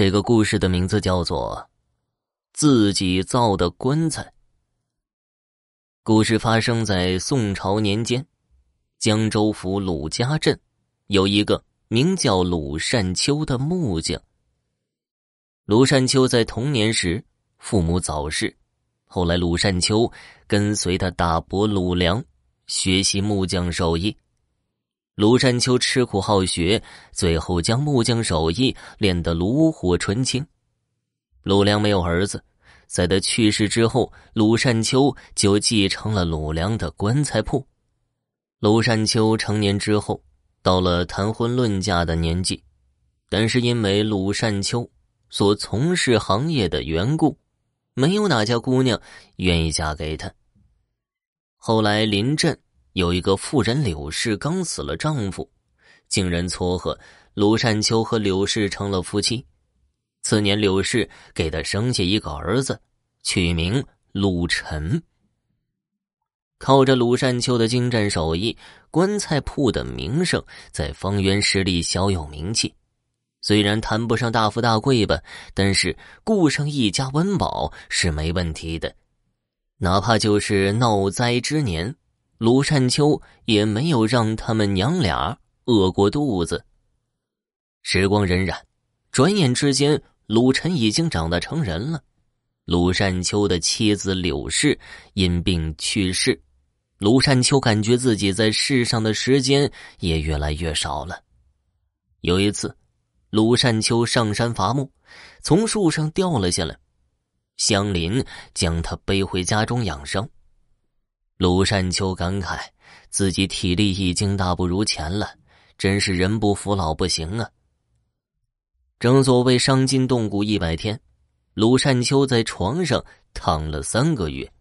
这个故事的名字叫做《自己造的棺材》。故事发生在宋朝年间，江州府鲁家镇有一个名叫鲁善秋的木匠。鲁善秋在童年时父母早逝，后来鲁善秋跟随他大伯鲁良学习木匠手艺。鲁山秋吃苦好学，最后将木匠手艺练得炉火纯青。鲁良没有儿子，在他去世之后，鲁山秋就继承了鲁良的棺材铺。鲁山秋成年之后，到了谈婚论嫁的年纪，但是因为鲁山秋所从事行业的缘故，没有哪家姑娘愿意嫁给他。后来临阵。有一个妇人柳氏刚死了丈夫，经人撮合，鲁善秋和柳氏成了夫妻。次年，柳氏给他生下一个儿子，取名鲁晨。靠着鲁善秋的精湛手艺，棺材铺的名声在方圆十里小有名气。虽然谈不上大富大贵吧，但是顾上一家温饱是没问题的。哪怕就是闹灾之年。鲁善秋也没有让他们娘俩饿过肚子。时光荏苒，转眼之间，鲁晨已经长大成人了。鲁善秋的妻子柳氏因病去世，鲁善秋感觉自己在世上的时间也越来越少了。有一次，鲁善秋上山伐木，从树上掉了下来，乡邻将他背回家中养伤。鲁善秋感慨，自己体力已经大不如前了，真是人不服老不行啊。正所谓伤筋动骨一百天，鲁善秋在床上躺了三个月。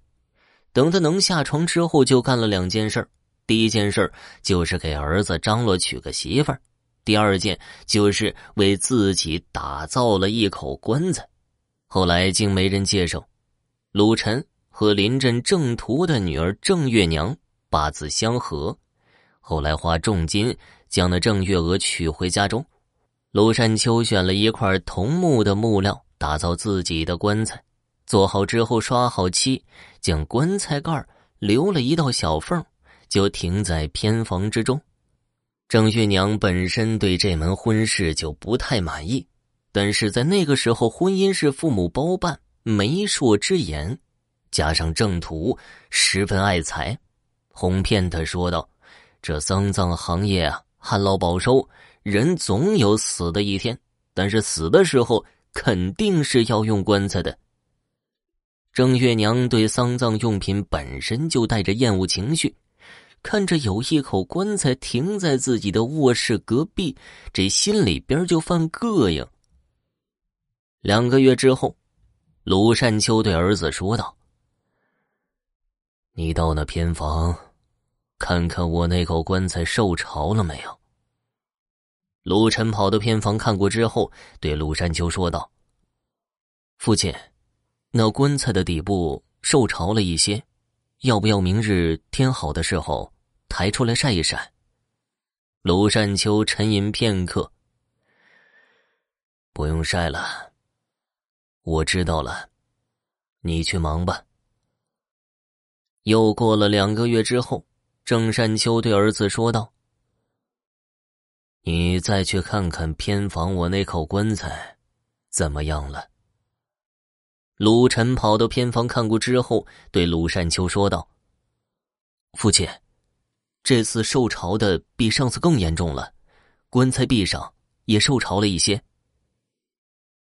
等他能下床之后，就干了两件事第一件事就是给儿子张罗娶个媳妇儿；第二件就是为自己打造了一口棺材。后来竟没人介绍，鲁晨。和临阵郑屠的女儿郑月娘八字相合，后来花重金将那郑月娥娶回家中。卢山秋选了一块桐木的木料，打造自己的棺材。做好之后，刷好漆，将棺材盖留了一道小缝，就停在偏房之中。郑月娘本身对这门婚事就不太满意，但是在那个时候，婚姻是父母包办，媒妁之言。加上郑屠十分爱财，哄骗他说道：“这丧葬行业啊，旱涝保收，人总有死的一天，但是死的时候肯定是要用棺材的。”郑月娘对丧葬用品本身就带着厌恶情绪，看着有一口棺材停在自己的卧室隔壁，这心里边就犯膈应。两个月之后，鲁善秋对儿子说道。你到那偏房，看看我那口棺材受潮了没有？陆晨跑到偏房看过之后，对陆山秋说道：“父亲，那棺材的底部受潮了一些，要不要明日天好的时候抬出来晒一晒？”卢山秋沉吟片刻：“不用晒了，我知道了，你去忙吧。”又过了两个月之后，郑山秋对儿子说道：“你再去看看偏房我那口棺材，怎么样了？”鲁晨跑到偏房看过之后，对鲁山秋说道：“父亲，这次受潮的比上次更严重了，棺材壁上也受潮了一些。”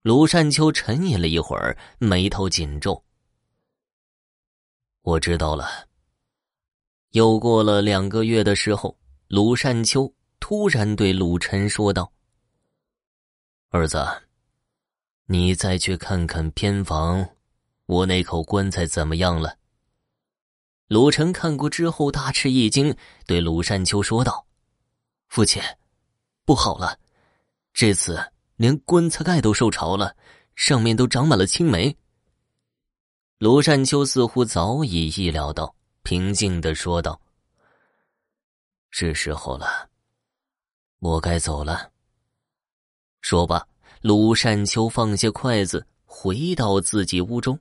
鲁善秋沉吟了一会儿，眉头紧皱。我知道了。又过了两个月的时候，鲁善秋突然对鲁晨说道：“儿子，你再去看看偏房，我那口棺材怎么样了？”鲁晨看过之后大吃一惊，对鲁善秋说道：“父亲，不好了，这次连棺材盖都受潮了，上面都长满了青霉。”卢善秋似乎早已意料到，平静的说道：“是时候了，我该走了。”说罢，鲁善秋放下筷子，回到自己屋中。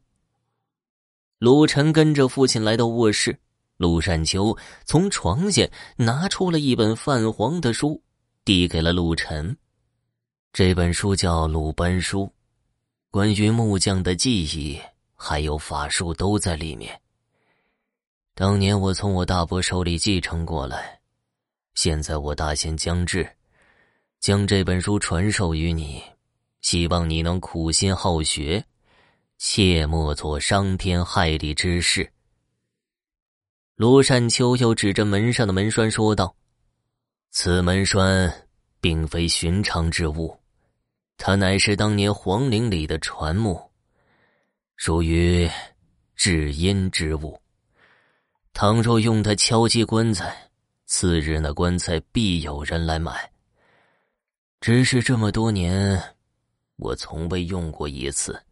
鲁晨跟着父亲来到卧室，鲁善秋从床下拿出了一本泛黄的书，递给了陆晨。这本书叫《鲁班书》，关于木匠的记忆还有法术都在里面。当年我从我大伯手里继承过来，现在我大限将至，将这本书传授于你，希望你能苦心好学，切莫做伤天害理之事。罗善秋又指着门上的门栓说道：“此门栓并非寻常之物，它乃是当年皇陵里的传木，属于至阴之物。”倘若用它敲击棺材，次日那棺材必有人来买。只是这么多年，我从未用过一次，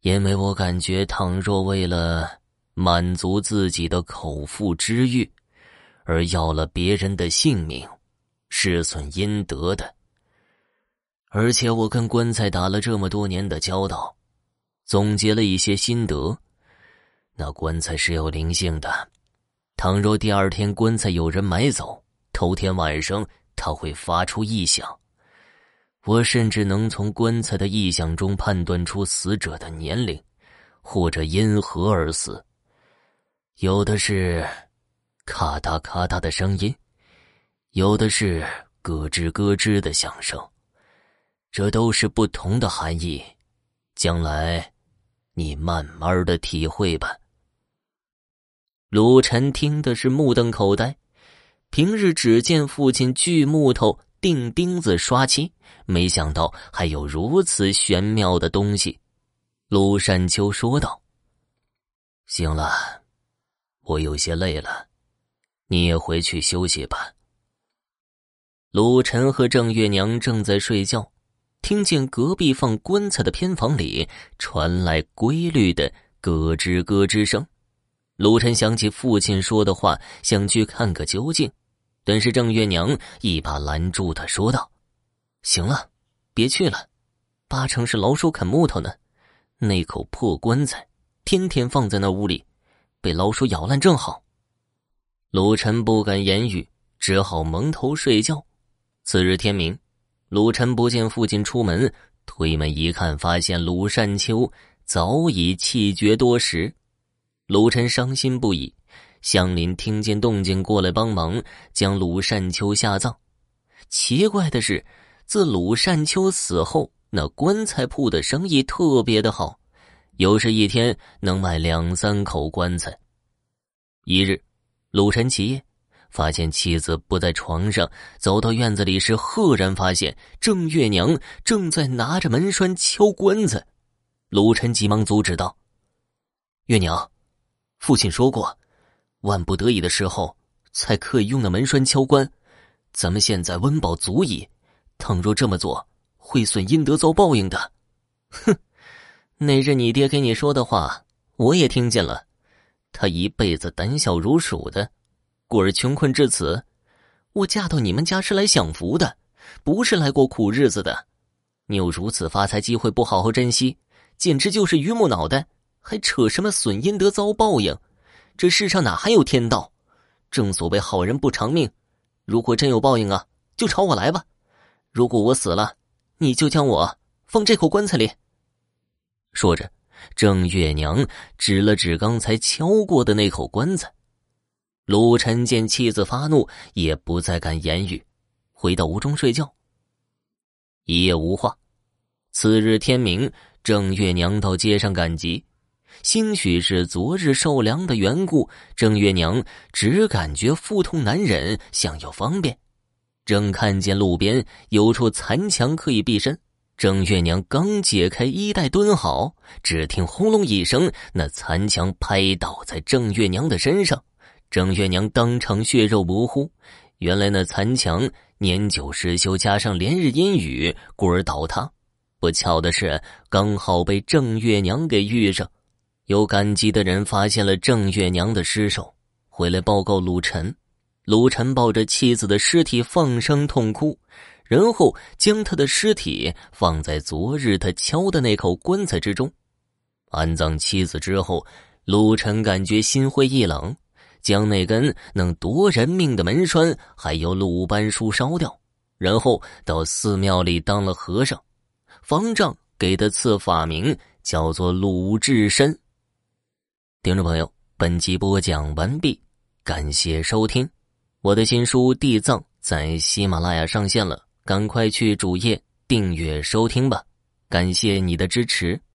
因为我感觉，倘若为了满足自己的口腹之欲，而要了别人的性命，是损阴德的。而且我跟棺材打了这么多年的交道，总结了一些心得。那棺材是有灵性的，倘若第二天棺材有人买走，头天晚上它会发出异响。我甚至能从棺材的异响中判断出死者的年龄，或者因何而死。有的是咔嗒咔嗒的声音，有的是咯吱咯吱的响声，这都是不同的含义。将来，你慢慢的体会吧。鲁晨听的是目瞪口呆，平日只见父亲锯木头、钉钉子、刷漆，没想到还有如此玄妙的东西。鲁山秋说道：“行了，我有些累了，你也回去休息吧。”鲁晨和郑月娘正在睡觉，听见隔壁放棺材的偏房里传来规律的咯吱咯吱声。卢晨想起父亲说的话，想去看个究竟，但是郑月娘一把拦住他，说道：“行了，别去了，八成是老鼠啃木头呢。那口破棺材，天天放在那屋里，被老鼠咬烂正好。”卢晨不敢言语，只好蒙头睡觉。次日天明，鲁晨不见父亲出门，推门一看，发现鲁善秋早已气绝多时。鲁晨伤心不已，乡邻听见动静过来帮忙，将鲁善秋下葬。奇怪的是，自鲁善秋死后，那棺材铺的生意特别的好，有时一天能卖两三口棺材。一日，鲁晨起夜，发现妻子不在床上，走到院子里时，赫然发现郑月娘正在拿着门栓敲棺材。鲁晨急忙阻止道：“月娘。”父亲说过，万不得已的时候才可以用那门栓敲棺。咱们现在温饱足矣，倘若这么做，会损阴德，遭报应的。哼，那日你爹给你说的话，我也听见了。他一辈子胆小如鼠的，故而穷困至此。我嫁到你们家是来享福的，不是来过苦日子的。你有如此发财机会，不好好珍惜，简直就是榆木脑袋。还扯什么损阴德遭报应？这世上哪还有天道？正所谓好人不长命。如果真有报应啊，就朝我来吧。如果我死了，你就将我放这口棺材里。说着，郑月娘指了指刚才敲过的那口棺材。陆晨见妻子发怒，也不再敢言语，回到屋中睡觉。一夜无话。次日天明，郑月娘到街上赶集。兴许是昨日受凉的缘故，郑月娘只感觉腹痛难忍，想要方便。正看见路边有处残墙可以避身，郑月娘刚解开衣带蹲好，只听轰隆一声，那残墙拍倒在郑月娘的身上，郑月娘当场血肉模糊。原来那残墙年久失修，加上连日阴雨，故而倒塌。不巧的是，刚好被郑月娘给遇上。有感激的人发现了郑月娘的尸首，回来报告鲁晨。鲁晨抱着妻子的尸体放声痛哭，然后将他的尸体放在昨日他敲的那口棺材之中。安葬妻子之后，陆晨感觉心灰意冷，将那根能夺人命的门栓还有鲁班书烧掉，然后到寺庙里当了和尚。方丈给的赐法名叫做鲁智深。听众朋友，本集播讲完毕，感谢收听。我的新书《地藏》在喜马拉雅上线了，赶快去主页订阅收听吧，感谢你的支持。